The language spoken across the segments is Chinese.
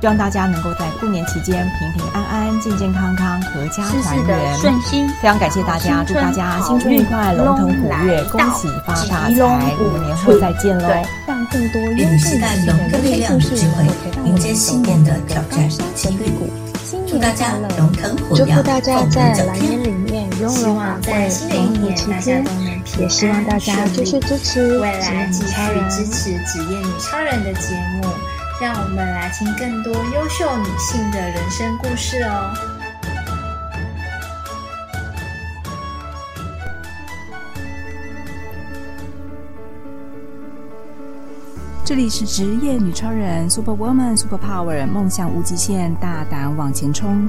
希望大家能够在过年期间平平安安、健健康康、阖家团圆、顺心。非常感谢大家，祝大家新春愉快、龙腾虎跃、恭喜发大财！我们年后再见喽！让更多优质的人类故事迎接新年的挑战机遇。祝大家龙腾虎跃，祝福大家在来年里面拥有宝贵龙虎期间，也希望大家继续支持未来，继续支持职业女超人的节目。让我们来听更多优秀女性的人生故事哦！这里是职业女超人，Super Woman，Super Power，梦想无极限，大胆往前冲。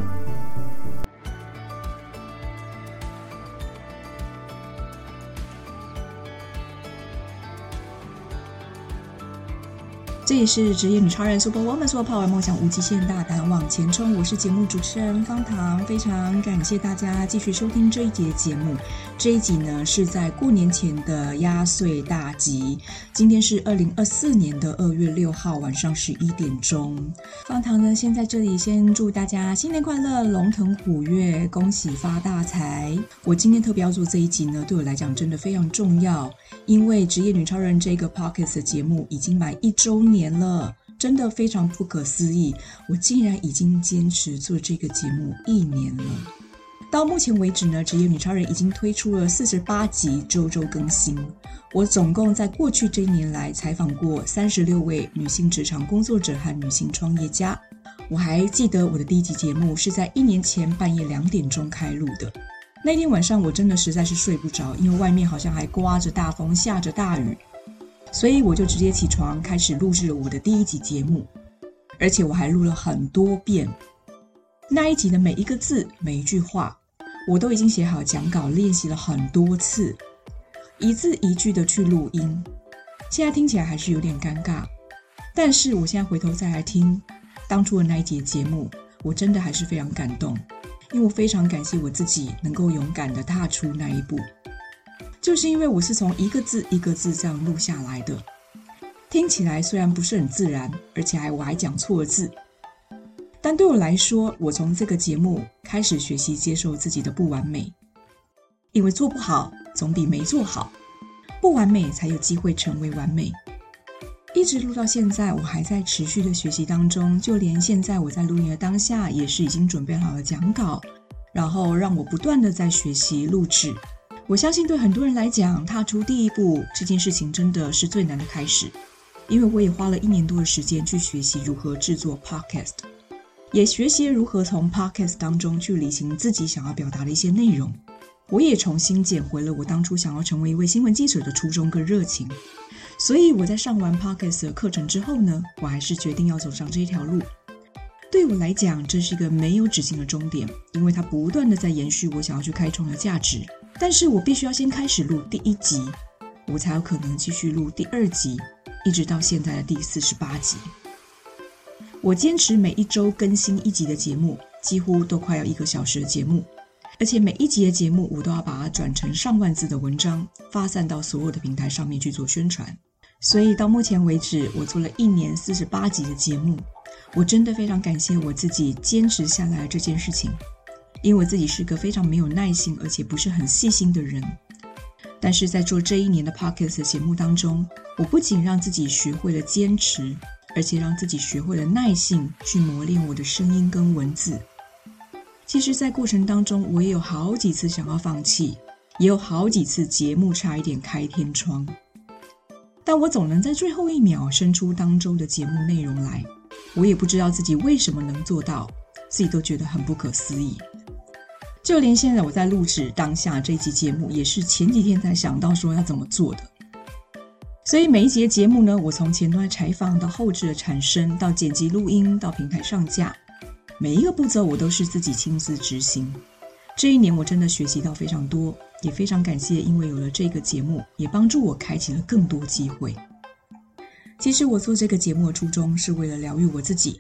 里是职业女超人 Super Woman Super Power，梦想无极限，大胆往前冲。我是节目主持人方糖，非常感谢大家继续收听这一节节目。这一集呢是在过年前的压岁大集。今天是二零二四年的二月六号晚上十一点钟。方糖呢先在这里先祝大家新年快乐，龙腾虎跃，恭喜发大财。我今天特别要做这一集呢，对我来讲真的非常重要，因为职业女超人这个 Podcast 的节目已经满一周。年了，真的非常不可思议！我竟然已经坚持做这个节目一年了。到目前为止呢，职业女超人已经推出了四十八集，周周更新。我总共在过去这一年来采访过三十六位女性职场工作者和女性创业家。我还记得我的第一集节目是在一年前半夜两点钟开录的。那天晚上我真的实在是睡不着，因为外面好像还刮着大风，下着大雨。所以我就直接起床，开始录制了我的第一集节目，而且我还录了很多遍。那一集的每一个字、每一句话，我都已经写好讲稿，练习了很多次，一字一句的去录音。现在听起来还是有点尴尬，但是我现在回头再来听当初的那一节节目，我真的还是非常感动，因为我非常感谢我自己能够勇敢的踏出那一步。就是因为我是从一个字一个字这样录下来的，听起来虽然不是很自然，而且还我还讲错了字，但对我来说，我从这个节目开始学习接受自己的不完美，因为做不好总比没做好，不完美才有机会成为完美。一直录到现在，我还在持续的学习当中，就连现在我在录音的当下，也是已经准备好了讲稿，然后让我不断的在学习录制。我相信对很多人来讲，踏出第一步这件事情真的是最难的开始，因为我也花了一年多的时间去学习如何制作 Podcast，也学习如何从 Podcast 当中去理清自己想要表达的一些内容。我也重新捡回了我当初想要成为一位新闻记者的初衷跟热情。所以我在上完 Podcast 的课程之后呢，我还是决定要走上这条路。对我来讲，这是一个没有止境的终点，因为它不断的在延续我想要去开创的价值。但是我必须要先开始录第一集，我才有可能继续录第二集，一直到现在的第四十八集。我坚持每一周更新一集的节目，几乎都快要一个小时的节目，而且每一集的节目我都要把它转成上万字的文章，发散到所有的平台上面去做宣传。所以到目前为止，我做了一年四十八集的节目，我真的非常感谢我自己坚持下来这件事情。因为我自己是个非常没有耐心，而且不是很细心的人，但是在做这一年的 Podcast 节目当中，我不仅让自己学会了坚持，而且让自己学会了耐性去磨练我的声音跟文字。其实，在过程当中，我也有好几次想要放弃，也有好几次节目差一点开天窗，但我总能在最后一秒生出当周的节目内容来。我也不知道自己为什么能做到，自己都觉得很不可思议。就连现在我在录制当下这期节目，也是前几天才想到说要怎么做的。所以每一集的节目呢，我从前端采访到后置的产生，到剪辑录音，到平台上架，每一个步骤我都是自己亲自执行。这一年我真的学习到非常多，也非常感谢，因为有了这个节目，也帮助我开启了更多机会。其实我做这个节目的初衷是为了疗愈我自己，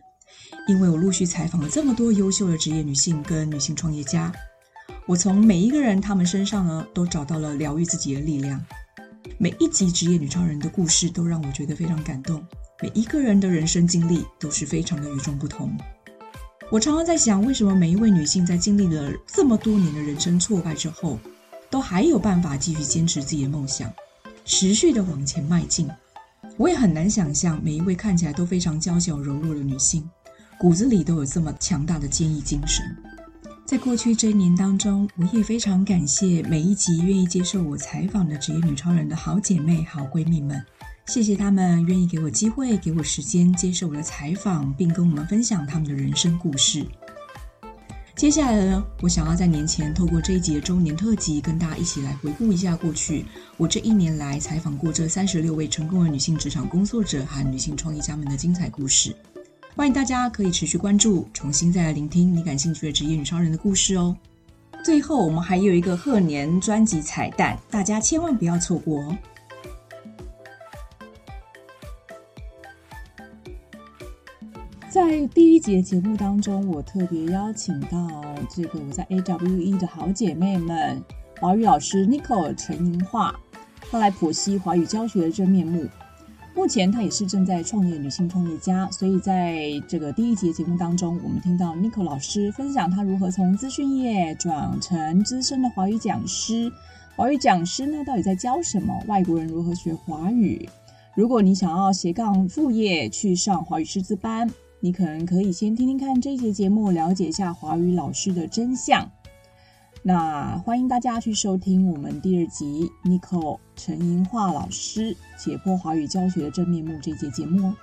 因为我陆续采访了这么多优秀的职业女性跟女性创业家。我从每一个人他们身上呢，都找到了疗愈自己的力量。每一集职业女超人的故事都让我觉得非常感动，每一个人的人生经历都是非常的与众不同。我常常在想，为什么每一位女性在经历了这么多年的人生挫败之后，都还有办法继续坚持自己的梦想，持续的往前迈进？我也很难想象，每一位看起来都非常娇小柔弱的女性，骨子里都有这么强大的坚毅精神。在过去这一年当中，我也非常感谢每一集愿意接受我采访的职业女超人的好姐妹、好闺蜜们，谢谢她们愿意给我机会、给我时间接受我的采访，并跟我们分享她们的人生故事。接下来呢，我想要在年前透过这一集的周年特辑，跟大家一起来回顾一下过去我这一年来采访过这三十六位成功的女性职场工作者和女性创业家们的精彩故事。欢迎大家可以持续关注，重新再来聆听你感兴趣的职业女超人的故事哦。最后，我们还有一个贺年专辑彩蛋，大家千万不要错过哦。在第一节节目当中，我特别邀请到这个我在 AWE 的好姐妹们，华语老师 Nicole 陈银化，她来剖析华语教学的真面目。目前她也是正在创业女性创业家，所以在这个第一节节目当中，我们听到 Nicole 老师分享她如何从资讯业转成资深的华语讲师。华语讲师呢，到底在教什么？外国人如何学华语？如果你想要斜杠副业去上华语师资班，你可能可以先听听看这一节节目，了解一下华语老师的真相。那欢迎大家去收听我们第二集 Nicole 陈莹化老师解剖华语教学的真面目这节节目哦。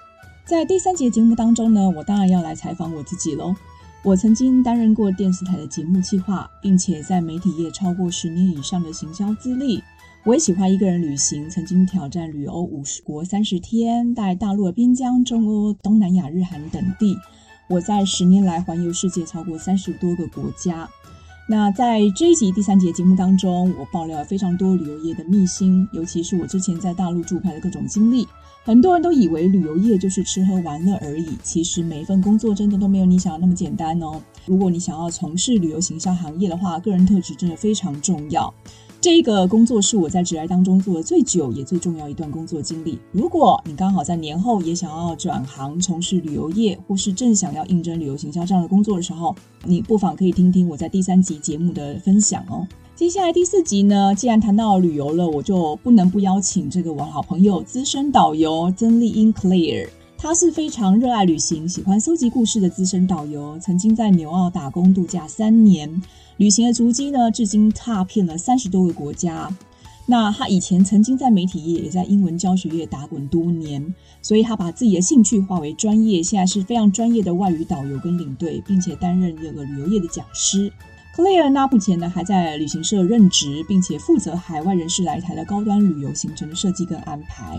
在第三节节目当中呢，我当然要来采访我自己喽。我曾经担任过电视台的节目企划，并且在媒体业超过十年以上的行销资历。我也喜欢一个人旅行，曾经挑战旅欧五十国三十天，在大陆的边疆、中欧、东南亚、日韩等地。我在十年来环游世界超过三十多个国家。那在这一集第三节节目当中，我爆料了非常多旅游业的秘辛，尤其是我之前在大陆驻派的各种经历。很多人都以为旅游业就是吃喝玩乐而已，其实每一份工作真的都没有你想的那么简单哦。如果你想要从事旅游行销行业的话，个人特质真的非常重要。这个工作是我在职涯当中做的最久也最重要一段工作经历。如果你刚好在年后也想要转行从事旅游业，或是正想要应征旅游行销这样的工作的时候，你不妨可以听听我在第三集节目的分享哦。接下来第四集呢，既然谈到旅游了，我就不能不邀请这个我好朋友资深导游曾丽英 Claire。他是非常热爱旅行、喜欢搜集故事的资深导游，曾经在纽澳打工度假三年。旅行的足迹呢，至今踏遍了三十多个国家。那他以前曾经在媒体业，也在英文教学业打滚多年，所以他把自己的兴趣化为专业，现在是非常专业的外语导游跟领队，并且担任这个旅游业的讲师。Claire 呢，目前呢还在旅行社任职，并且负责海外人士来台的高端旅游行程的设计跟安排。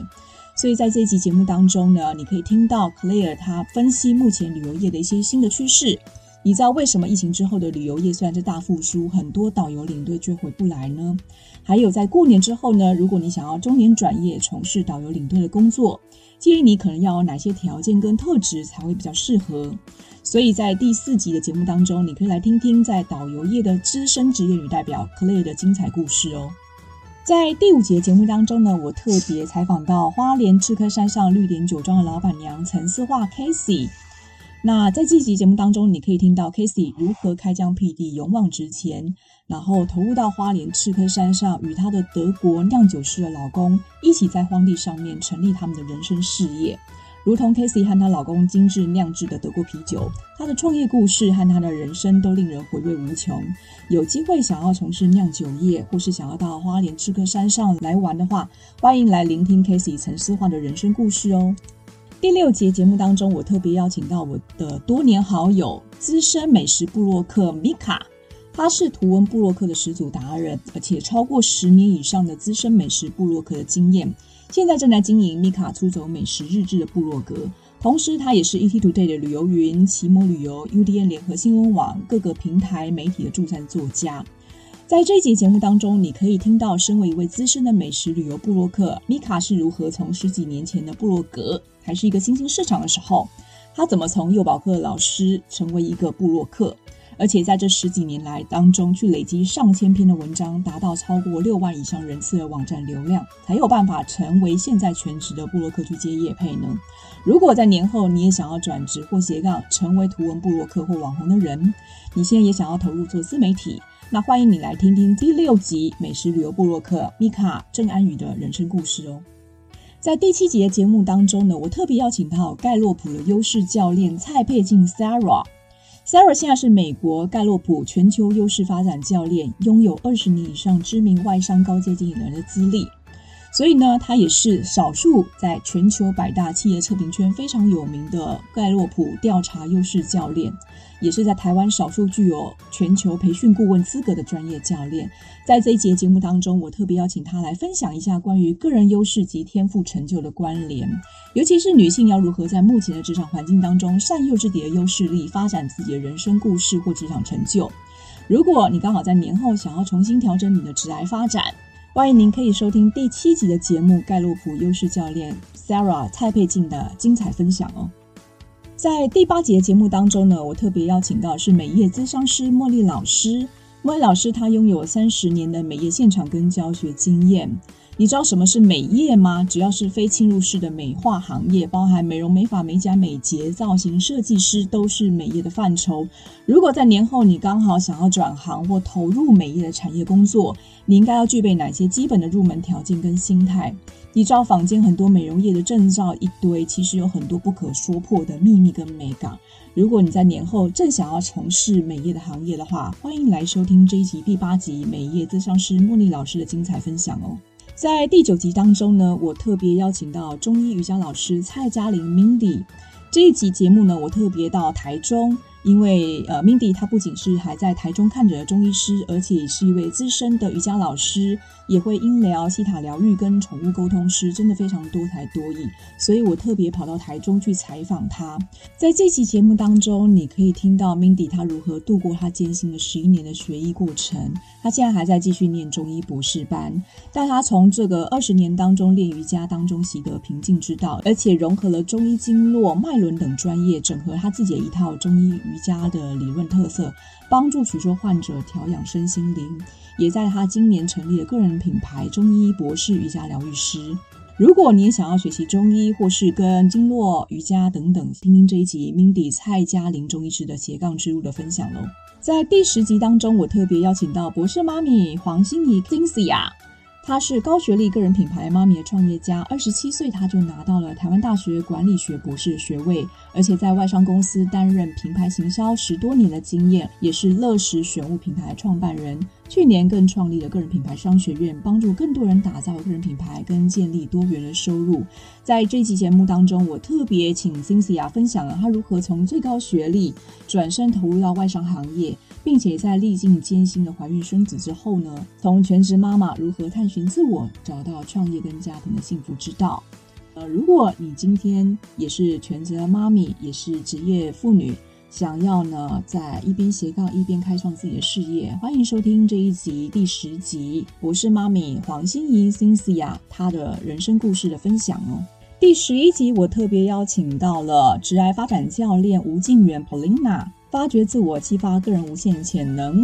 所以在这一集节目当中呢，你可以听到 Claire 他分析目前旅游业的一些新的趋势。你知道为什么疫情之后的旅游业虽然是大复苏，很多导游领队却回不来呢？还有在过年之后呢，如果你想要中年转业从事导游领队的工作，建议你可能要有哪些条件跟特质才会比较适合？所以在第四集的节目当中，你可以来听听在导游业的资深职业女代表 Claire 的精彩故事哦。在第五集的节目当中呢，我特别采访到花莲赤科山上绿点酒庄的老板娘陈思樺 Casey。那在这集节目当中，你可以听到 Casey 如何开疆辟地、勇往直前，然后投入到花莲赤科山上，与她的德国酿酒师的老公一起在荒地上面成立他们的人生事业。如同 Casey 和她老公精致酿制的德国啤酒，她的创业故事和她的人生都令人回味无穷。有机会想要从事酿酒业，或是想要到花莲赤科山上来玩的话，欢迎来聆听 Casey 陈思樺的人生故事哦。第六节节目当中，我特别邀请到我的多年好友、资深美食部落客米卡他是图文部落客的始祖达人，而且超过十年以上的资深美食部落客的经验，现在正在经营米卡出走美食日志的部落格，同时他也是 ETtoday 的旅游云、奇摩旅游、UDN 联合新闻网各个平台媒体的驻站作家。在这一集节目当中，你可以听到身为一位资深的美食旅游部落客米卡是如何从十几年前的部落格。还是一个新兴市场的时候，他怎么从幼保课的老师成为一个部落客？而且在这十几年来当中，去累积上千篇的文章，达到超过六万以上人次的网站流量，才有办法成为现在全职的部落客去接业配呢。如果在年后你也想要转职或斜杠，成为图文部落客或网红的人，你现在也想要投入做自媒体，那欢迎你来听听第六集美食旅游部落客米卡郑安宇的人生故事哦。在第七集的节目当中呢，我特别邀请到盖洛普的优势教练蔡佩静 Sarah。Sarah 现在是美国盖洛普全球优势发展教练，拥有二十年以上知名外商高阶经理人的资历。所以呢，他也是少数在全球百大企业测评圈非常有名的盖洛普调查优势教练，也是在台湾少数具有全球培训顾问资格的专业教练。在这一节节目当中，我特别邀请他来分享一下关于个人优势及天赋成就的关联，尤其是女性要如何在目前的职场环境当中善用自己的优势力，发展自己的人生故事或职场成就。如果你刚好在年后想要重新调整你的职涯发展，欢迎您可以收听第七集的节目，盖洛普优势教练 Sarah 蔡佩静的精彩分享哦。在第八节节目当中呢，我特别邀请到是美业咨商师茉莉老师。茉莉老师她拥有三十年的美业现场跟教学经验。你知道什么是美业吗？只要是非侵入式的美化行业，包含美容、美发、美甲、美睫、造型设计师，都是美业的范畴。如果在年后你刚好想要转行或投入美业的产业工作，你应该要具备哪些基本的入门条件跟心态？你知道坊间很多美容业的证照一堆，其实有很多不可说破的秘密跟美感。如果你在年后正想要从事美业的行业的话，欢迎来收听这一集第八集美业咨商师茉莉老师的精彩分享哦。在第九集当中呢，我特别邀请到中医瑜伽老师蔡嘉玲 Mindy。这一集节目呢，我特别到台中。因为呃，Mindy 她不仅是还在台中看着的中医师，而且是一位资深的瑜伽老师，也会音疗、西塔疗愈跟宠物沟通师，真的非常多才多艺。所以我特别跑到台中去采访她。在这期节目当中，你可以听到 Mindy 她如何度过她艰辛的十一年的学医过程。她现在还在继续念中医博士班，但她从这个二十年当中练瑜伽当中习得平静之道，而且融合了中医经络、脉轮等专业，整合她自己的一套中医瑜。瑜伽的理论特色，帮助许多患者调养身心灵，也在他今年成立了个人品牌“中医博士瑜伽疗愈师”。如果你也想要学习中医，或是跟经络、瑜伽等等，听听这一集 Mindy 蔡嘉玲中医师的斜杠之路的分享喽。在第十集当中，我特别邀请到博士妈咪黄心怡 Cynthia。她是高学历个人品牌妈咪的创业家，二十七岁她就拿到了台湾大学管理学博士学位，而且在外商公司担任品牌行销十多年的经验，也是乐时选物品牌创办人。去年更创立了个人品牌商学院，帮助更多人打造个人品牌跟建立多元的收入。在这期节目当中，我特别请 Cynthia 分享了她如何从最高学历转身投入到外商行业，并且在历尽艰辛的怀孕生子之后呢，从全职妈妈如何探寻自我，找到创业跟家庭的幸福之道。呃，如果你今天也是全职妈咪，也是职业妇女。想要呢，在一边斜杠一边开创自己的事业，欢迎收听这一集第十集，我是妈咪黄心怡 Cynthia 她的人生故事的分享哦。第十一集我特别邀请到了职涯发展教练吴静媛 Paulina，发掘自我，激发个人无限潜能。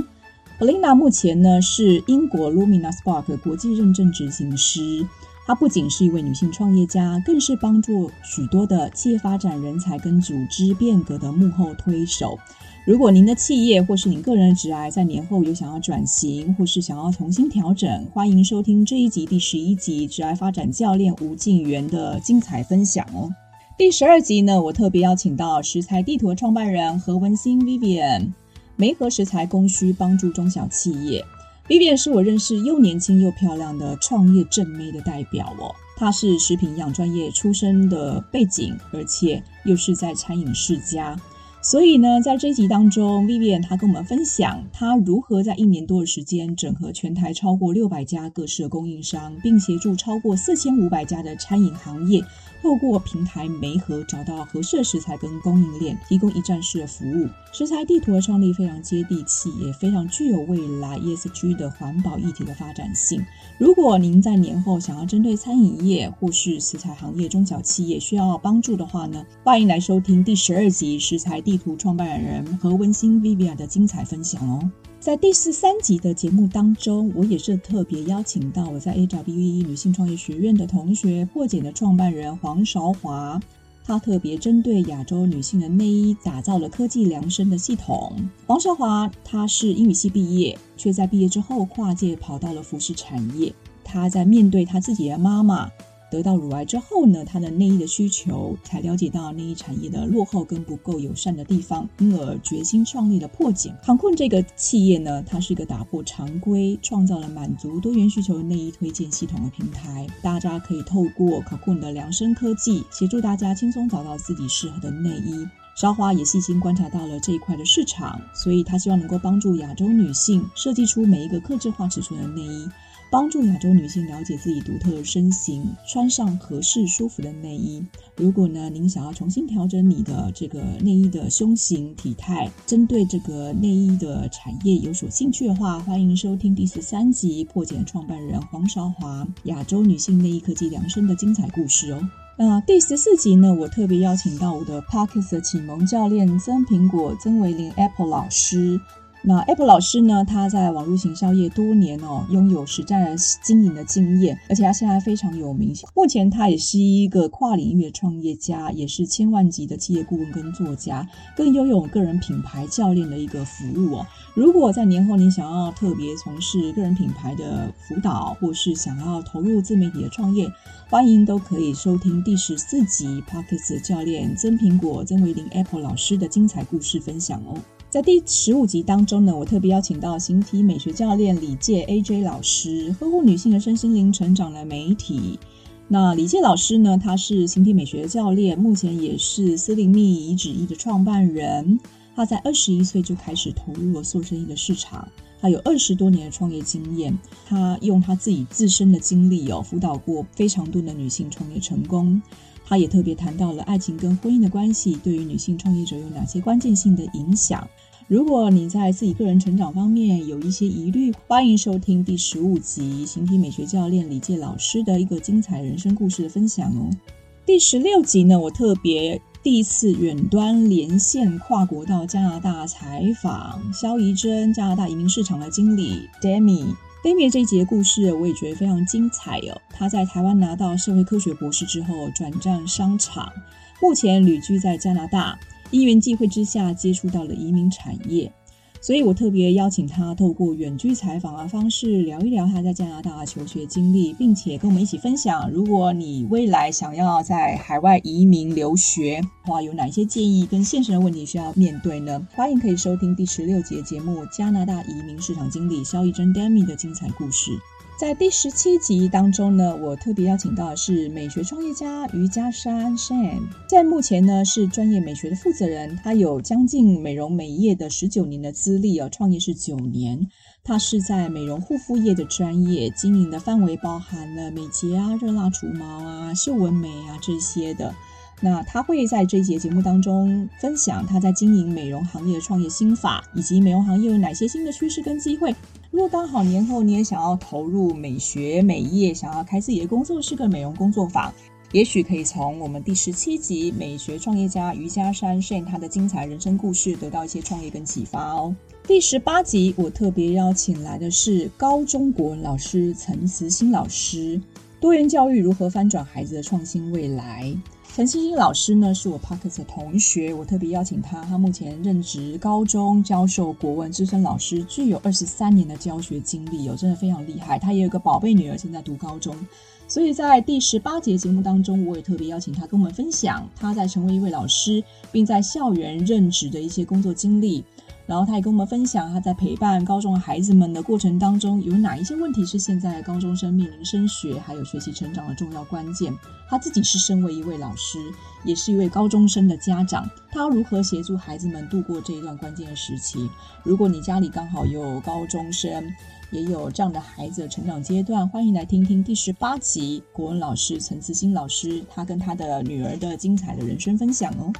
Paulina 目前呢是英国 Lumina Spark 国际认证执行师。她不仅是一位女性创业家，更是帮助许多的企业发展人才跟组织变革的幕后推手。如果您的企业或是您个人的职涯在年后有想要转型，或是想要重新调整，欢迎收听这一集第十一集职涯发展教练吴静源的精彩分享哦。第十二集呢，我特别邀请到食材地图的创办人何文新 Vivian，媒合食材供需，帮助中小企业。Vivian 是我认识又年轻又漂亮的创业正妹的代表哦。她是食品营养专业出身的背景，而且又是在餐饮世家。所以呢，在这一集当中，Vivian 她跟我们分享她如何在一年多的时间整合全台超过六百家各式的供应商，并协助超过四千五百家的餐饮行业透过平台媒合找到合适的食材跟供应链，提供一站式的服务。食材地图的创立非常接地气，也非常具有未来 ESG 的环保议题的发展性。如果您在年后想要针对餐饮业或是食材行业中小企业需要帮助的话呢，欢迎来收听第十二集食材地图创办人何文心 Vivian 的精彩分享哦。在第十三集的节目当中，我也是特别邀请到我在 AWE 女性创业学院的同学，破茧的创办人黄韶华。他特别针对亚洲女性的内衣打造了科技量身的系统。黄韶华，他是英语系毕业，却在毕业之后跨界跑到了服饰产业。他在面对他自己的妈妈。得到乳癌之后呢，他的内衣的需求才了解到内衣产业的落后跟不够友善的地方，因而决心创立了破茧。cocon 这个企业呢，它是一个打破常规，创造了满足多元需求的内衣推荐系统的平台。大家可以透过 cocon 的量身科技，协助大家轻松找到自己适合的内衣。韶华也细心观察到了这一块的市场，所以他希望能够帮助亚洲女性设计出每一个克制化尺寸的内衣。帮助亚洲女性了解自己独特的身形，穿上合适舒服的内衣。如果呢，您想要重新调整你的这个内衣的胸型体态，针对这个内衣的产业有所兴趣的话，欢迎收听第十三集破茧创办人黄韶华亚洲女性内衣科技量身的精彩故事哦。那第十四集呢，我特别邀请到我的 Podcast 启蒙教练曾苹果曾维玲 Apple 老师。那 Apple 老师呢，他在网络行销业多年哦，拥有实战经营的经验，而且他现在非常有名。目前他也是一个跨领域的创业家，也是千万级的企业顾问跟作家，更拥有个人品牌教练的一个服务哦。如果在年后你想要特别从事个人品牌的辅导，或是想要投入自媒体的创业，欢迎都可以收听第十四集 Podcast 教练曾苹果曾维林 Apple 老师的精彩故事分享哦。在第十五集当中呢，我特别邀请到形体美学教练李介 AJ 老师，呵护女性的身心灵成长的媒体。那李介老师呢，他是形体美学教练，目前也是思灵蜜遗址衣的创办人。他在二十一岁就开始投入了塑身衣的市场，他有二十多年的创业经验。他用他自己自身的经历哦，辅导过非常多的女性创业成功。他也特别谈到了爱情跟婚姻的关系对于女性创业者有哪些关键性的影响。如果你在自己个人成长方面有一些疑虑，欢迎收听第十五集形体美学教练李界老师的一个精彩人生故事的分享哦。第十六集呢，我特别第一次远端连线跨国到加拿大采访肖怡珍，加拿大移民市场的经理 Demi。Demi 这一集的故事我也觉得非常精彩哦。他在台湾拿到社会科学博士之后，转战商场，目前旅居在加拿大。因缘际会之下，接触到了移民产业，所以我特别邀请他透过远距采访的方式聊一聊他在加拿大求学经历，并且跟我们一起分享，如果你未来想要在海外移民留学的话，有哪些建议跟现实的问题需要面对呢？欢迎可以收听第十六节节目《加拿大移民市场经理萧怡珍 Demi 的精彩故事》。在第十七集当中呢，我特别邀请到的是美学创业家于家珊 Shane，在目前呢是专业美学的负责人，他有将近美容美业的十九年的资历哦，创业是九年，他是在美容护肤业的专业，经营的范围包含了美睫啊、热蜡除毛啊、秀纹眉啊这些的。那他会在这一节节目当中分享他在经营美容行业的创业心法，以及美容行业有哪些新的趋势跟机会。如果刚好年后你也想要投入美学美业，想要开自己的工作室跟美容工作坊，也许可以从我们第十七集美学创业家于家山饰演他的精彩人生故事得到一些创业跟启发哦。第十八集我特别邀请来的是高中国文老师陈慈心老师，多元教育如何翻转孩子的创新未来。陈星星老师呢，是我 Parkes 的同学，我特别邀请他。他目前任职高中教授国文资深老师，具有二十三年的教学经历有，真的非常厉害。他也有个宝贝女儿，现在读高中，所以在第十八节节目当中，我也特别邀请他跟我们分享他在成为一位老师，并在校园任职的一些工作经历。然后他也跟我们分享他在陪伴高中孩子们的过程当中，有哪一些问题是现在高中生面临升学还有学习成长的重要关键。他自己是身为一位老师，也是一位高中生的家长，他如何协助孩子们度过这一段关键的时期？如果你家里刚好有高中生，也有这样的孩子的成长阶段，欢迎来听听第十八集国文老师陈慈欣老师他跟他的女儿的精彩的人生分享哦。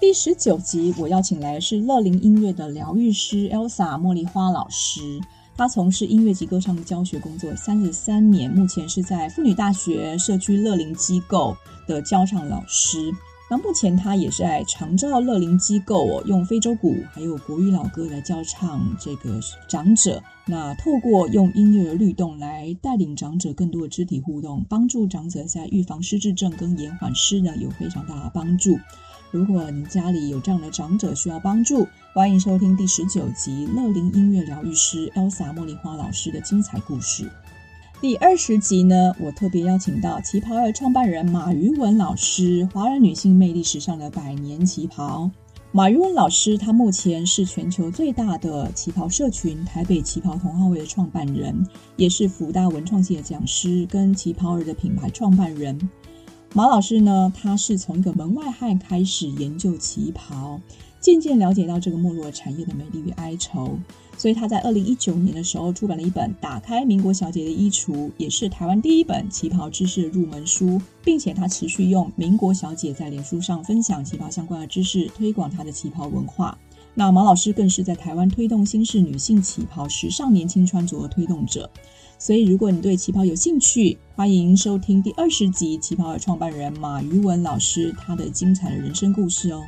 第十九集我邀请来是乐龄音乐的疗愈师 Elsa 茉莉花老师。她从事音乐及歌唱的教学工作三十三年，目前是在妇女大学社区乐龄机构的教唱老师。那目前她也是在长照乐龄机构，用非洲鼓还有国语老歌来教唱这个长者。那透过用音乐的律动来带领长者更多的肢体互动，帮助长者在预防失智症跟延缓失能有非常大的帮助。如果你家里有这样的长者需要帮助，欢迎收听第十九集乐龄音乐疗愈师 Elsa 茉莉花老师的精彩故事。第二十集呢，我特别邀请到旗袍二创办人马于文老师，华人女性魅力时尚的百年旗袍。马于文老师，她目前是全球最大的旗袍社群台北旗袍同好会的创办人，也是福大文创系的讲师跟旗袍儿的品牌创办人。马老师呢，他是从一个门外汉开始研究旗袍，渐渐了解到这个没落产业的美丽与哀愁，所以他在二零一九年的时候出版了一本《打开民国小姐的衣橱》，也是台湾第一本旗袍知识的入门书，并且他持续用民国小姐在脸书上分享旗袍相关的知识，推广他的旗袍文化。那马老师更是在台湾推动新式女性旗袍时尚年轻穿着的推动者。所以，如果你对旗袍有兴趣，欢迎收听第二十集旗袍的创办人马于文老师他的精彩的人生故事哦。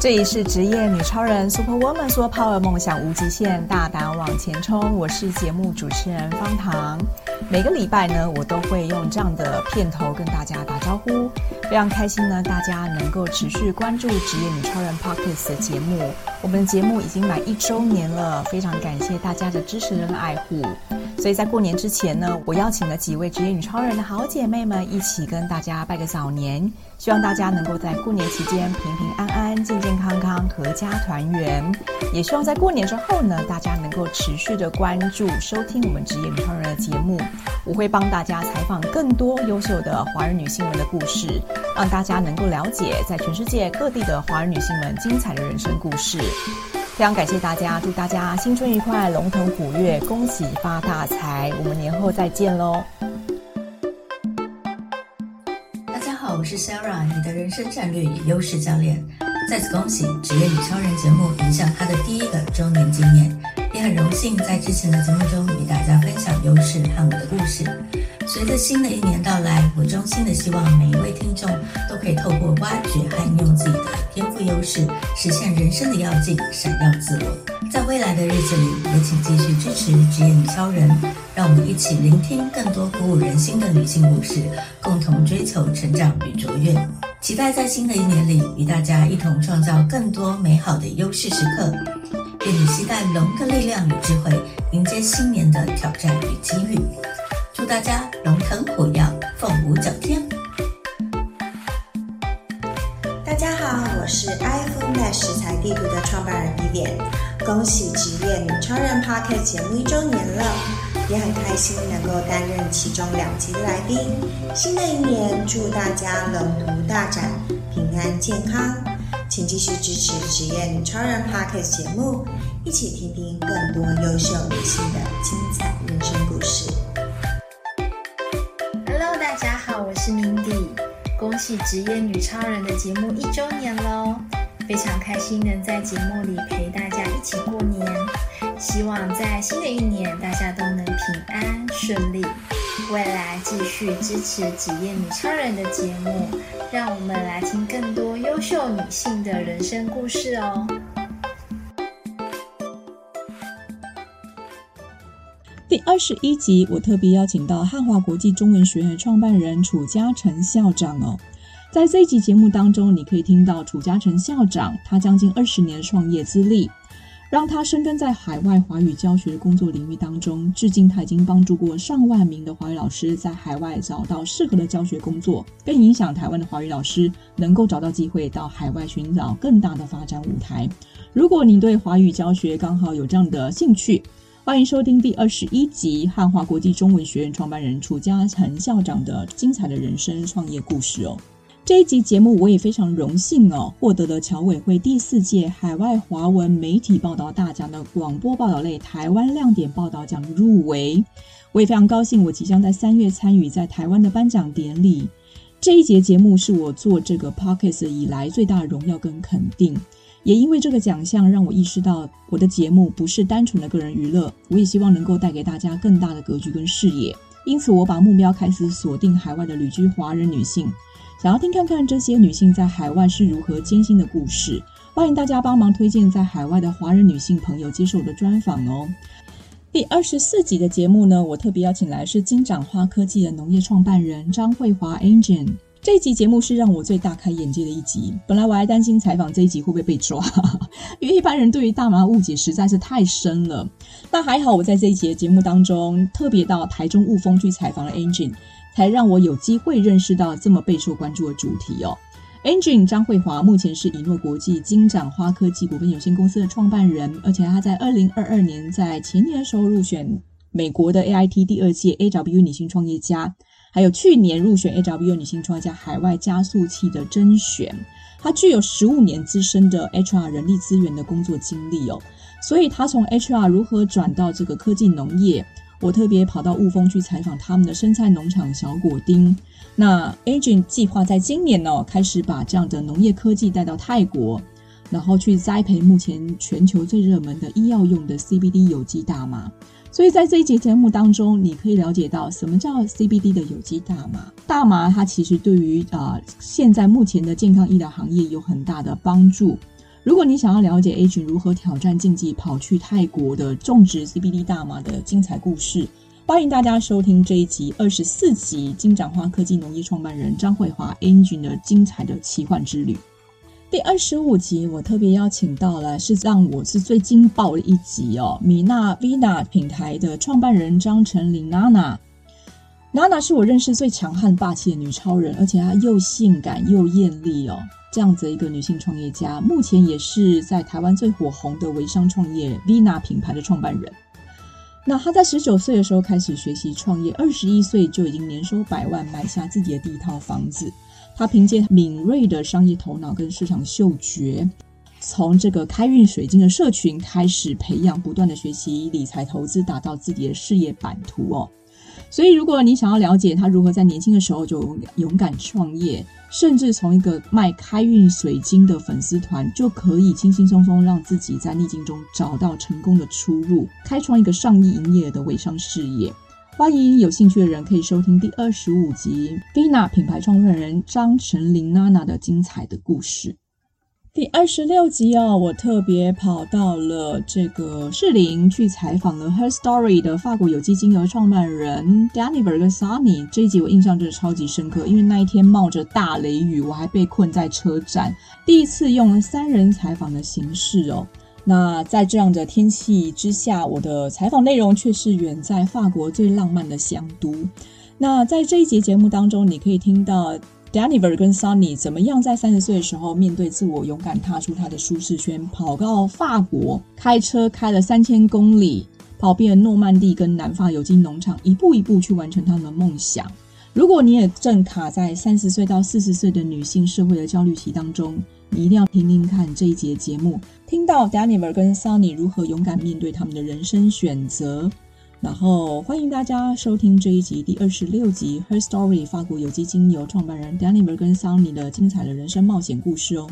这里是职业女超人 Super Woman Super Power 梦想无极限，大胆往前冲。我是节目主持人方糖。每个礼拜呢，我都会用这样的片头跟大家打招呼。非常开心呢，大家能够持续关注职业女超人 Podcast 的节目。我们的节目已经满一周年了，非常感谢大家的支持跟爱护。所以在过年之前呢，我邀请了几位职业女超人的好姐妹们一起跟大家拜个早年，希望大家能够在过年期间平平安安、健健康康、阖家团圆。也希望在过年之后呢，大家能够持续的关注、收听我们职业女超人的节目。我会帮大家采访更多优秀的华人女性们的故事，让大家能够了解在全世界各地的华人女性们精彩的人生故事。非常感谢大家，祝大家新春愉快，龙腾虎跃，恭喜发大财！我们年后再见喽！大家好，我是 Sarah，你的人生战略与优势教练。再次恭喜职业女超人节目迎向它的第一个周年纪念，很荣幸在之前的节目中与大家分享优势和我的故事。随着新的一年到来，我衷心的希望每一位听众都可以透过挖掘和应用自己的天赋优势，实现人生的跃进，闪耀自我。在未来的日子里，也请继续支持职业女超人，让我们一起聆听更多鼓舞人心的女性故事，共同追求成长与卓越。期待在新的一年里，与大家一同创造更多美好的优势时刻。愿你期待龙的力量与智慧，迎接新年的挑战与机遇。祝大家龙腾虎跃，凤舞九天！大家好，我是 iPhone Map 食材地图的创办人 Vivian，恭喜职业女超人 Podcast 节目一周年了，也很开心能够担任其中两集的来宾。新的一年，祝大家龙图大展，平安健康，请继续支持职业女超人 Podcast 节目，一起听听更多优秀女性的精彩人生故事。我是 Mindy，恭喜职业女超人的节目一周年喽！非常开心能在节目里陪大家一起过年，希望在新的一年大家都能平安顺利。未来继续支持职业女超人的节目，让我们来听更多优秀女性的人生故事哦。第二十一集，我特别邀请到汉华国际中文学院创办人楚嘉诚校长哦。在这一集节目当中，你可以听到楚嘉诚校长他将近二十年创业资历，让他深耕在海外华语教学的工作领域当中。至今，他已经帮助过上万名的华语老师在海外找到适合的教学工作，更影响台湾的华语老师能够找到机会到海外寻找更大的发展舞台。如果你对华语教学刚好有这样的兴趣，欢迎收听第二十一集汉华国际中文学院创办人楚家诚校长的精彩的人生创业故事哦。这一集节目我也非常荣幸哦，获得了侨委会第四届海外华文媒体报道大奖的广播报道类台湾亮点报道奖入围。我也非常高兴，我即将在三月参与在台湾的颁奖典礼。这一节节目是我做这个 podcast 以来最大的荣耀跟肯定。也因为这个奖项，让我意识到我的节目不是单纯的个人娱乐，我也希望能够带给大家更大的格局跟视野。因此，我把目标开始锁定海外的旅居华人女性。想要听看看这些女性在海外是如何艰辛的故事，欢迎大家帮忙推荐在海外的华人女性朋友接受我的专访哦。第二十四集的节目呢，我特别邀请来是金盏花科技的农业创办人张慧华 Angel。这一集节目是让我最大开眼界的一集。本来我还担心采访这一集会不会被抓，因为一般人对于大麻误解实在是太深了。但还好，我在这一集的节目当中特别到台中雾峰去采访了 Angel。才让我有机会认识到这么备受关注的主题哦。Angel 张慧华目前是以诺国际金盏花科技股份有限公司的创办人，而且他在二零二二年在前年的时候入选美国的 AIT 第二届 AW 女性创业家，还有去年入选 AW 女性创业家海外加速器的甄选。他具有十五年资深的 HR 人力资源的工作经历哦，所以他从 HR 如何转到这个科技农业。我特别跑到雾峰去采访他们的生菜农场小果丁。那 Angel 计划在今年呢、开始把这样的农业科技带到泰国，然后去栽培目前全球最热门的医药用的 CBD 有机大麻。所以在这一节节目当中，你可以了解到什么叫 CBD 的有机大麻。大麻它其实对于啊、呃、现在目前的健康医疗行业有很大的帮助。如果你想要了解 A 群如何挑战禁忌，跑去泰国的种植 CBD 大麻的精彩故事，欢迎大家收听这一集二十四集金盏花科技农业创办人张慧华 Angel 的精彩的奇幻之旅。第二十五集，我特别邀请到了是让我是最惊爆的一集哦，米娜 Vina 品牌的创办人张成琳娜娜。娜娜是我认识最强悍霸气的女超人，而且她又性感又艳丽哦。这样子一个女性创业家，目前也是在台湾最火红的微商创业 Vina 品牌的创办人。那她在十九岁的时候开始学习创业，二十一岁就已经年收百万，买下自己的第一套房子。她凭借敏锐的商业头脑跟市场嗅觉，从这个开运水晶的社群开始培养，不断的学习理财投资，打造自己的事业版图哦。所以，如果你想要了解他如何在年轻的时候就勇敢创业，甚至从一个卖开运水晶的粉丝团，就可以轻轻松松让自己在逆境中找到成功的出路，开创一个上亿营业额的微商事业。欢迎有兴趣的人可以收听第二十五集 Vina 品牌创办人张成林娜娜的精彩的故事。第二十六集哦，我特别跑到了这个士林去采访了 Her Story 的法国有机精油创办人 Daniver 跟 Sunny。这一集我印象真的超级深刻，因为那一天冒着大雷雨，我还被困在车站，第一次用了三人采访的形式哦。那在这样的天气之下，我的采访内容却是远在法国最浪漫的香都。那在这一集节目当中，你可以听到。Daniver 跟 Sunny 怎么样在三十岁的时候面对自我，勇敢踏出他的舒适圈，跑到法国，开车开了三千公里，跑遍诺曼底跟南法有机农场，一步一步去完成他们的梦想。如果你也正卡在三十岁到四十岁的女性社会的焦虑期当中，你一定要听听看这一节节目，听到 Daniver 跟 Sunny 如何勇敢面对他们的人生选择。然后欢迎大家收听这一集第二十六集《Her Story》法国有机精油创办人 Daniver 跟 Sunny 的精彩的人生冒险故事哦。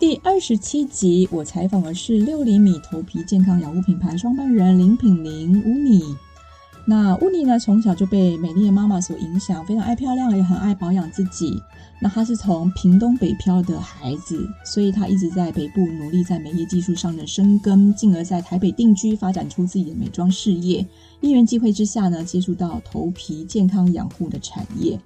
第二十七集我采访的是六厘米头皮健康养护品牌创办人林品玲 Uni。那 Uni 呢，从小就被美丽的妈妈所影响，非常爱漂亮，也很爱保养自己。那她是从屏东北漂的孩子，所以她一直在北部努力在美业技术上的深耕，进而在台北定居，发展出自己的美妆事业。因缘际会之下呢，接触到头皮健康养护的产业，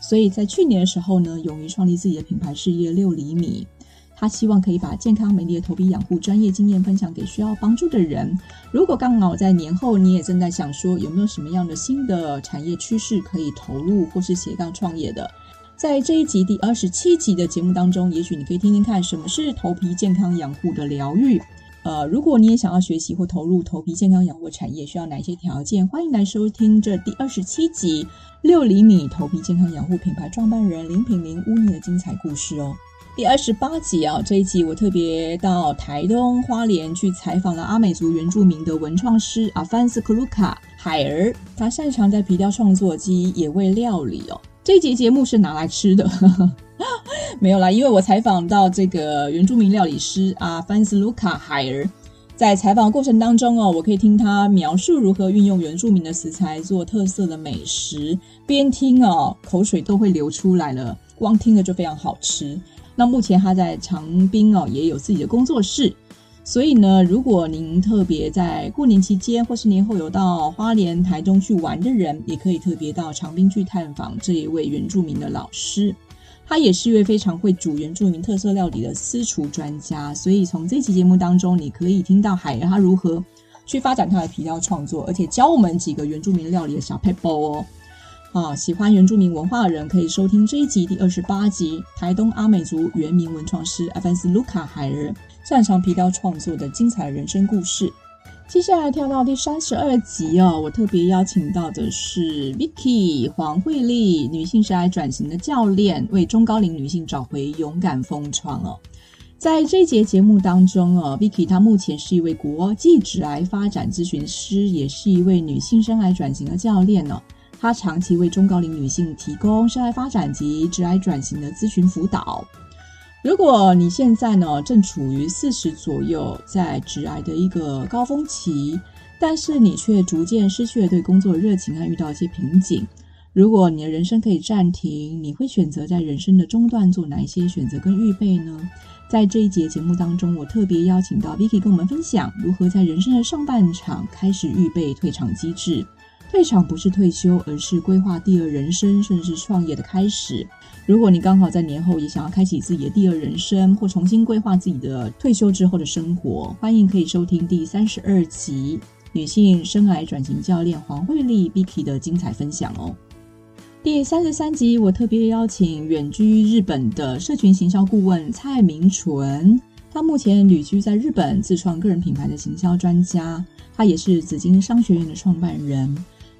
所以在去年的时候呢，勇于创立自己的品牌事业六厘米。他希望可以把健康美丽的头皮养护专业经验分享给需要帮助的人。如果刚好在年后你也正在想说有没有什么样的新的产业趋势可以投入或是斜杠创业的，在这一集第二十七集的节目当中，也许你可以听听看什么是头皮健康养护的疗愈。呃，如果你也想要学习或投入头皮健康养护产业，需要哪些条件？欢迎来收听这第二十七集六厘米头皮健康养护品牌创办人林品玲乌尼的精彩故事哦。第二十八集啊，这一集我特别到台东花莲去采访了阿美族原住民的文创师阿凡斯库鲁卡海儿，他擅长在皮雕创作及野味料理哦。这一集节目是拿来吃的，没有啦，因为我采访到这个原住民料理师阿凡斯卢卡海尔，在采访过程当中哦，我可以听他描述如何运用原住民的食材做特色的美食，边听哦，口水都会流出来了，光听了就非常好吃。那目前他在长滨哦，也有自己的工作室，所以呢，如果您特别在过年期间或是年后有到花莲、台中去玩的人，也可以特别到长滨去探访这一位原住民的老师。他也是一位非常会煮原住民特色料理的私厨专家，所以从这期节目当中，你可以听到海儿他如何去发展他的皮雕创作，而且教我们几个原住民料理的小撇步哦。啊，喜欢原住民文化的人可以收听这一集第二十八集，台东阿美族原民文创师阿凡斯卢卡海儿擅长皮雕创作的精彩人生故事。接下来跳到第三十二集哦，我特别邀请到的是 Vicky 黄慧丽，女性职涯转型的教练，为中高龄女性找回勇敢风窗哦。在这节节目当中哦，Vicky 她目前是一位国际职癌发展咨询师，也是一位女性生涯转型的教练哦。她长期为中高龄女性提供生涯发展及职癌转型的咨询辅导。如果你现在呢正处于四十左右，在职癌的一个高峰期，但是你却逐渐失去了对工作的热情，和遇到一些瓶颈。如果你的人生可以暂停，你会选择在人生的中段做哪一些选择跟预备呢？在这一节节目当中，我特别邀请到 Vicky 跟我们分享如何在人生的上半场开始预备退场机制。退场不是退休，而是规划第二人生，甚至是创业的开始。如果你刚好在年后也想要开启自己的第二人生，或重新规划自己的退休之后的生活，欢迎可以收听第三十二集女性生涯转型教练黄慧丽 Vicky 的精彩分享哦。第三十三集，我特别邀请远居日本的社群行销顾问蔡明纯，他目前旅居在日本，自创个人品牌的行销专家，他也是紫金商学院的创办人。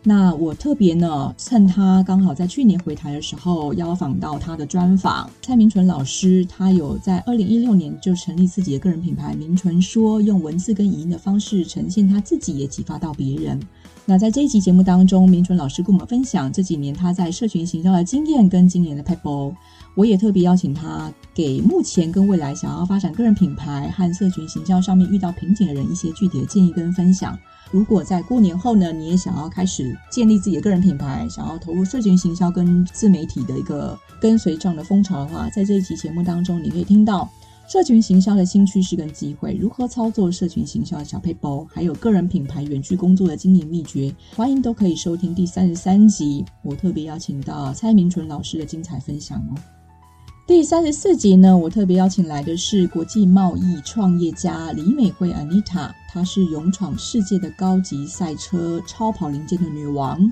那我特别呢，趁他刚好在去年回台的时候，邀访到他的专访。蔡明纯老师，他有在二零一六年就成立自己的个人品牌“明纯说”，用文字跟语音的方式呈现他自己，也启发到别人。那在这一集节目当中，明纯老师跟我们分享这几年他在社群行销的经验跟今年的撇步。我也特别邀请他，给目前跟未来想要发展个人品牌和社群行销上面遇到瓶颈的人一些具体的建议跟分享。如果在过年后呢，你也想要开始建立自己的个人品牌，想要投入社群行销跟自媒体的一个跟随这样的风潮的话，在这一期节目当中，你可以听到社群行销的新趋势跟机会，如何操作社群行销的小撇步，还有个人品牌远距工作的经营秘诀，欢迎都可以收听第三十三集，我特别邀请到蔡明纯老师的精彩分享哦。第三十四集呢，我特别邀请来的是国际贸易创业家李美惠 Anita，她是勇闯世界的高级赛车超跑零件的女王。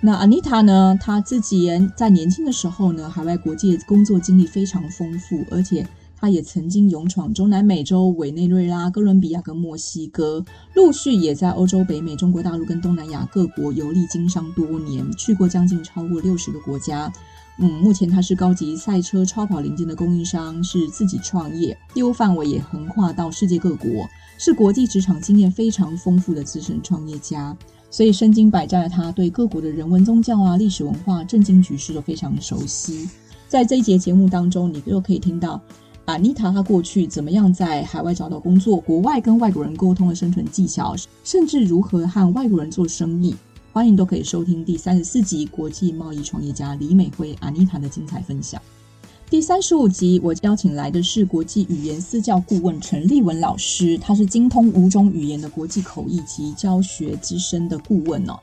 那 Anita 呢，她自己在年轻的时候呢，海外国际工作经历非常丰富，而且她也曾经勇闯中南美洲、委内瑞拉、哥伦比亚跟墨西哥，陆续也在欧洲、北美、中国大陆跟东南亚各国游历经商多年，去过将近超过六十个国家。嗯，目前他是高级赛车超跑零件的供应商，是自己创业，业务范围也横跨到世界各国，是国际职场经验非常丰富的资深创业家。所以身经百战的他，对各国的人文、宗教啊、历史文化、政经局势都非常熟悉。在这一节节目当中，你又可以听到阿妮塔她过去怎么样在海外找到工作，国外跟外国人沟通的生存技巧，甚至如何和外国人做生意。欢迎都可以收听第三十四集国际贸易创业家李美惠阿妮塔的精彩分享。第三十五集，我邀请来的是国际语言私教顾问陈立文老师，他是精通五种语言的国际口译及教学资深的顾问哦。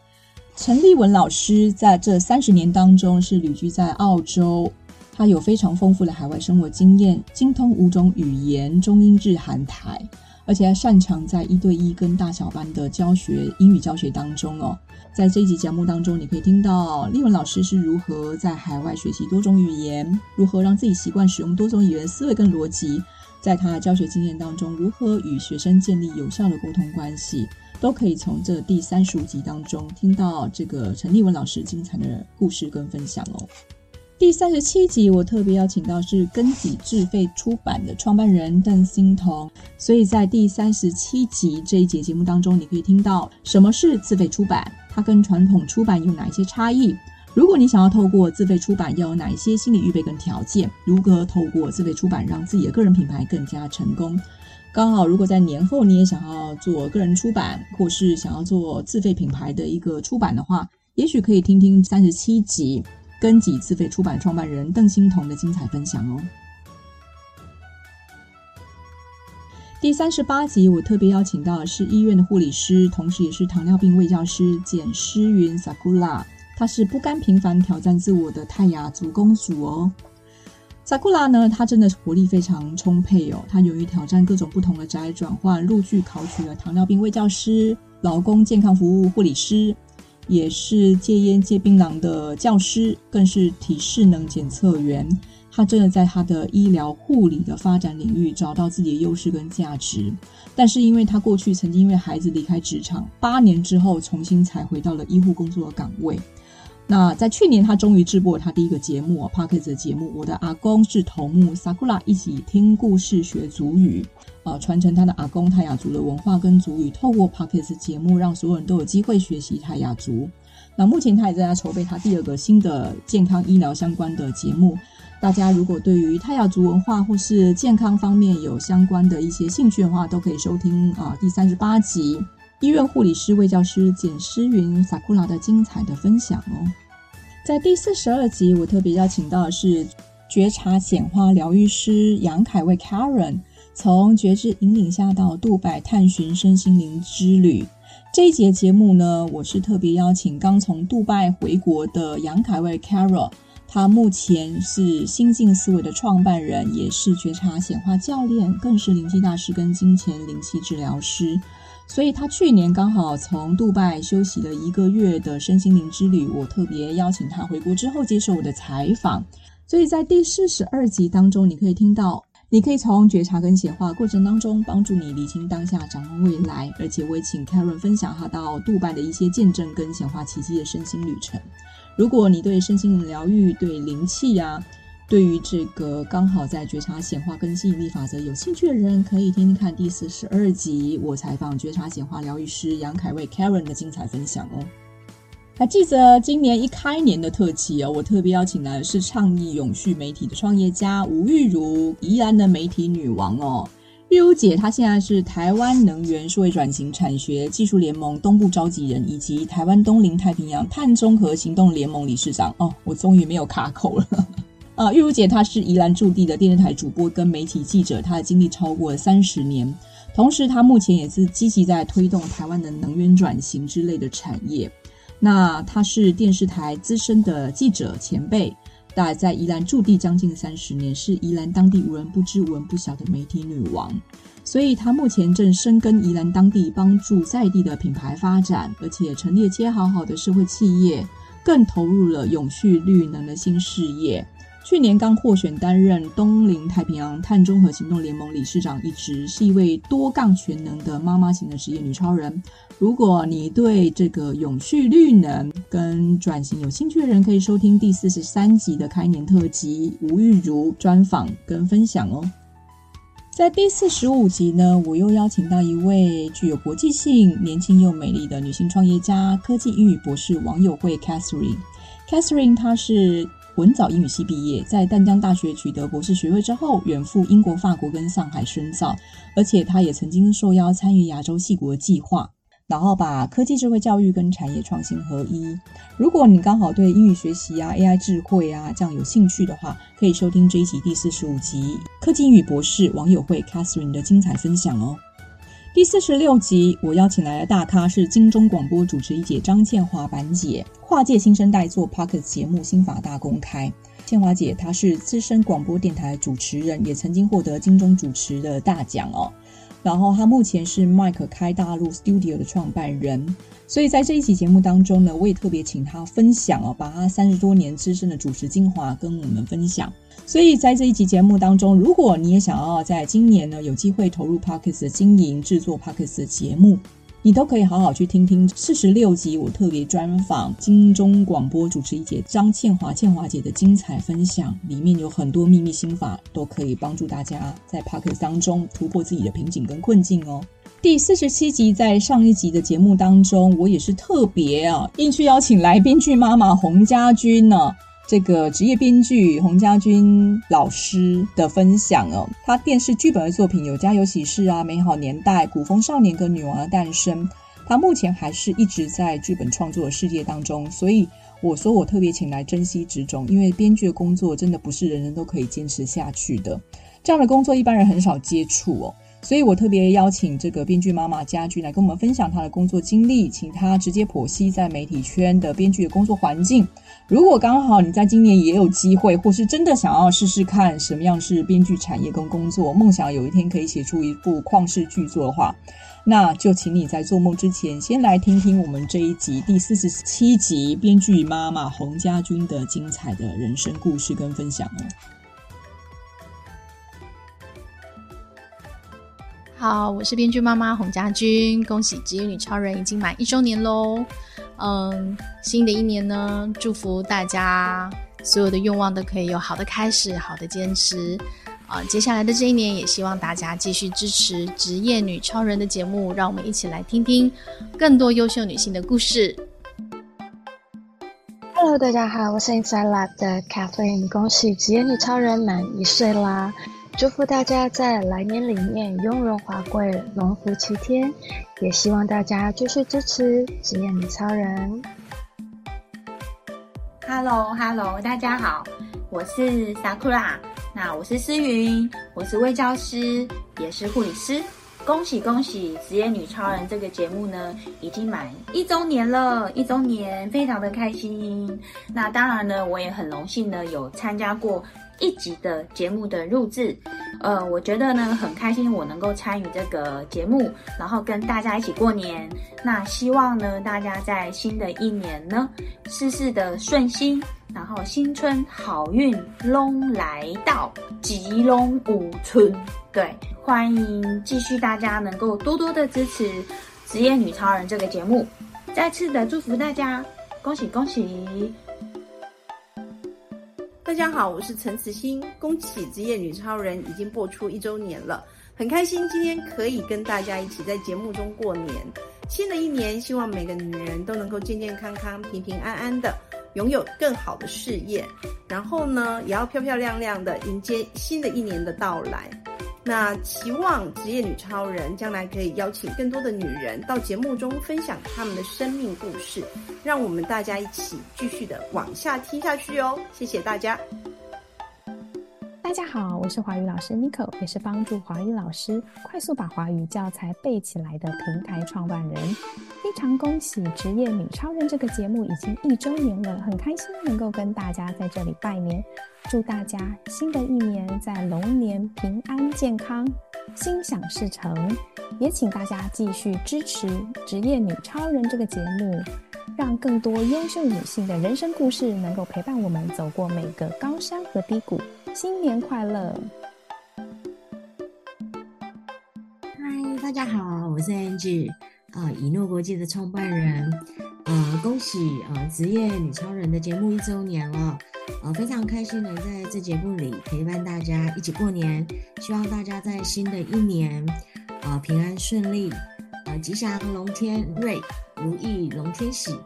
陈立文老师在这三十年当中是旅居在澳洲，他有非常丰富的海外生活经验，精通五种语言中英日韩台，而且还擅长在一对一跟大小班的教学英语教学当中哦。在这一集节目当中，你可以听到丽文老师是如何在海外学习多种语言，如何让自己习惯使用多种语言思维跟逻辑，在他的教学经验当中，如何与学生建立有效的沟通关系，都可以从这第三十五集当中听到这个陈丽文老师精彩的故事跟分享哦。第三十七集，我特别邀请到是耕己自费出版的创办人邓欣彤，所以在第三十七集这一节节目当中，你可以听到什么是自费出版，它跟传统出版有哪一些差异？如果你想要透过自费出版，要有哪一些心理预备跟条件？如何透过自费出版让自己的个人品牌更加成功？刚好，如果在年后你也想要做个人出版，或是想要做自费品牌的一个出版的话，也许可以听听三十七集。耕己自费出版创办人邓欣彤的精彩分享哦。第三十八集，我特别邀请到的是医院的护理师，同时也是糖尿病卫教师简诗云 Sakura。她是不甘平凡、挑战自我的泰雅族公主哦。Sakura 呢，她真的活力非常充沛哦。她勇于挑战各种不同的职业转换，陆续考取了糖尿病卫教师、劳工健康服务护理师。也是戒烟戒槟榔的教师，更是体适能检测员。他真的在他的医疗护理的发展领域找到自己的优势跟价值。但是，因为他过去曾经因为孩子离开职场，八年之后重新才回到了医护工作的岗位。那在去年，他终于制播了他第一个节目 Podcast 的节目。我的阿公是头目，Sakura 一起听故事学族语。呃，传承他的阿公泰雅族的文化跟族语，透过 Podcast 节目，让所有人都有机会学习泰雅族。那目前他也在筹备他第二个新的健康医疗相关的节目。大家如果对于泰雅族文化或是健康方面有相关的一些兴趣的话，都可以收听啊、第三十八集医院护理师卫教师简诗芸 Sakura 的精彩的分享哦。在第四十二集，我特别邀请到的是觉察显化疗愈师杨凯蔚 Karen。从觉知引领下到杜拜探寻身心灵之旅，这一节节目呢，我是特别邀请刚从杜拜回国的杨凯蔚 Carol，他目前是心境思维的创办人，也是觉察显化教练，更是灵气大师跟金钱灵气治疗师。所以他去年刚好从杜拜休息了一个月的身心灵之旅，我特别邀请他回国之后接受我的采访。所以在第四十二集当中，你可以听到。你可以从觉察跟显化过程当中帮助你理清当下，掌握未来。而且我也请 Karen 分享他到杜拜的一些见证跟显化奇迹的身心旅程。如果你对身心灵疗愈、对灵气啊，对于这个刚好在觉察显化跟吸引力法则有兴趣的人，可以听听看第四十二集我采访觉察显化疗愈师杨凯蔚 Karen 的精彩分享哦。还记得今年一开年的特辑哦，我特别邀请来的是倡议永续媒体的创业家吴玉如，宜兰的媒体女王哦。玉茹姐她现在是台湾能源数位转型产学技术联盟东部召集人，以及台湾东临太平洋碳中和行动联盟理事长哦。我终于没有卡口了啊！玉茹姐她是宜兰驻地的电视台主播跟媒体记者，她的经历超过三十年，同时她目前也是积极在推动台湾的能源转型之类的产业。那她是电视台资深的记者前辈，大在宜兰驻地将近三十年，是宜兰当地无人不知、无人不晓的媒体女王。所以她目前正深耕宜兰当地，帮助在地的品牌发展，而且成立了接好好的社会企业，更投入了永续绿能的新事业。去年刚获选担任东临太平洋碳中和行动联盟理事长一职，是一位多杠全能的妈妈型的职业女超人。如果你对这个永续绿能跟转型有兴趣的人，可以收听第四十三集的开年特辑吴玉如专访跟分享哦。在第四十五集呢，我又邀请到一位具有国际性、年轻又美丽的女性创业家，科技英语博士王友慧 Catherine。Catherine 她是。文藻英语系毕业，在淡江大学取得博士学位之后，远赴英国、法国跟上海深造，而且他也曾经受邀参与亚洲系国计划，然后把科技智慧教育跟产业创新合一。如果你刚好对英语学习啊、AI 智慧啊这样有兴趣的话，可以收听这一集第四十五集科技英语博士王友会 Catherine 的精彩分享哦。第四十六集，我邀请来的大咖是金钟广播主持一姐张倩华版姐，跨界新生代做 Podcast 节目《心法大公开》。倩华姐她是资深广播电台主持人，也曾经获得金钟主持的大奖哦。然后他目前是 Mike 开大陆 Studio 的创办人。所以在这一期节目当中呢，我也特别请他分享哦，把他三十多年资深的主持精华跟我们分享。所以在这一期节目当中，如果你也想要在今年呢有机会投入 Parkes 的经营、制作 Parkes 的节目，你都可以好好去听听四十六集我特别专访金钟广播主持一姐张倩华、倩华姐的精彩分享，里面有很多秘密心法，都可以帮助大家在 Podcast 当中突破自己的瓶颈跟困境哦。第四十七集，在上一集的节目当中，我也是特别啊，硬去邀请来宾剧妈妈洪家军呢、啊，这个职业编剧洪家军老师的分享哦。他电视剧本的作品有《家有喜事》啊，《美好年代》、《古风少年》跟《女王的诞生》。他目前还是一直在剧本创作的世界当中，所以我说我特别请来珍惜职种，因为编剧的工作真的不是人人都可以坚持下去的，这样的工作一般人很少接触哦。所以我特别邀请这个编剧妈妈家军来跟我们分享她的工作经历，请她直接剖析在媒体圈的编剧的工作环境。如果刚好你在今年也有机会，或是真的想要试试看什么样是编剧产业跟工作，梦想有一天可以写出一部旷世巨作的话，那就请你在做梦之前，先来听听我们这一集第四十七集编剧妈妈洪家军的精彩的人生故事跟分享哦。好，我是编剧妈妈洪家军，恭喜职业女超人已经满一周年喽！嗯，新的一年呢，祝福大家所有的愿望都可以有好的开始，好的坚持。啊、接下来的这一年，也希望大家继续支持职业女超人的节目，让我们一起来听听更多优秀女性的故事。Hello，大家好，我是 Inside Lab 的 Kathleen，恭喜职业女超人满一岁啦！祝福大家在来年里面雍容华贵、龙福齐天，也希望大家继续支持职业女超人。Hello，Hello，大家好，我是 Sakura，那我是思云，我是魏教师，也是护理师。恭喜恭喜！职业女超人这个节目呢，已经满一周年了，一周年非常的开心。那当然呢，我也很荣幸呢，有参加过。一集的节目的录制，呃，我觉得呢很开心，我能够参与这个节目，然后跟大家一起过年。那希望呢，大家在新的一年呢，事事的顺心，然后新春好运龙来到，吉隆五春。对，欢迎继续大家能够多多的支持《职业女超人》这个节目，再次的祝福大家，恭喜恭喜！大家好，我是陈慈心。恭喜《职业女超人》已经播出一周年了，很开心今天可以跟大家一起在节目中过年。新的一年，希望每个女人都能够健健康康、平平安安的，拥有更好的事业。然后呢，也要漂漂亮亮的迎接新的一年的到来。那期望职业女超人将来可以邀请更多的女人到节目中分享她们的生命故事，让我们大家一起继续的往下听下去哦。谢谢大家。大家好，我是华语老师 Nico，也是帮助华语老师快速把华语教材背起来的平台创办人。非常恭喜《职业女超人》这个节目已经一周年了，很开心能够跟大家在这里拜年，祝大家新的一年在龙年平安健康，心想事成。也请大家继续支持《职业女超人》这个节目，让更多优秀女性的人生故事能够陪伴我们走过每个高山和低谷。新年快乐！嗨，大家好，我是 Angie，啊，以诺国际的创办人，呃，恭喜呃职业女超人的节目一周年了，呃，非常开心能在这节目里陪伴大家一起过年，希望大家在新的一年，呃，平安顺利，呃，吉祥龙天瑞，如意龙天喜。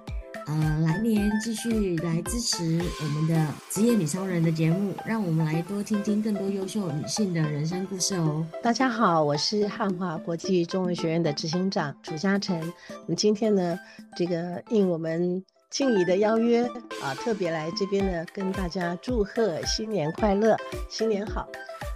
呃，来年继续来支持我们的职业女超人的节目，让我们来多听听更多优秀女性的人生故事哦。大家好，我是汉华国际中文学院的执行长楚嘉诚。那么今天呢，这个应我们静怡的邀约啊，特别来这边呢，跟大家祝贺新年快乐，新年好。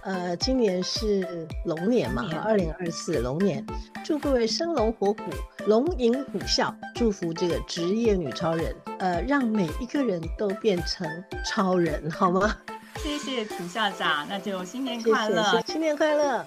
呃，今年是龙年嘛，哈，二零二四龙年，祝各位生龙活虎，龙吟虎啸，祝福这个职业女超人，呃，让每一个人都变成超人，好吗？谢谢楚校长，那就新年快乐，谢谢，新年快乐。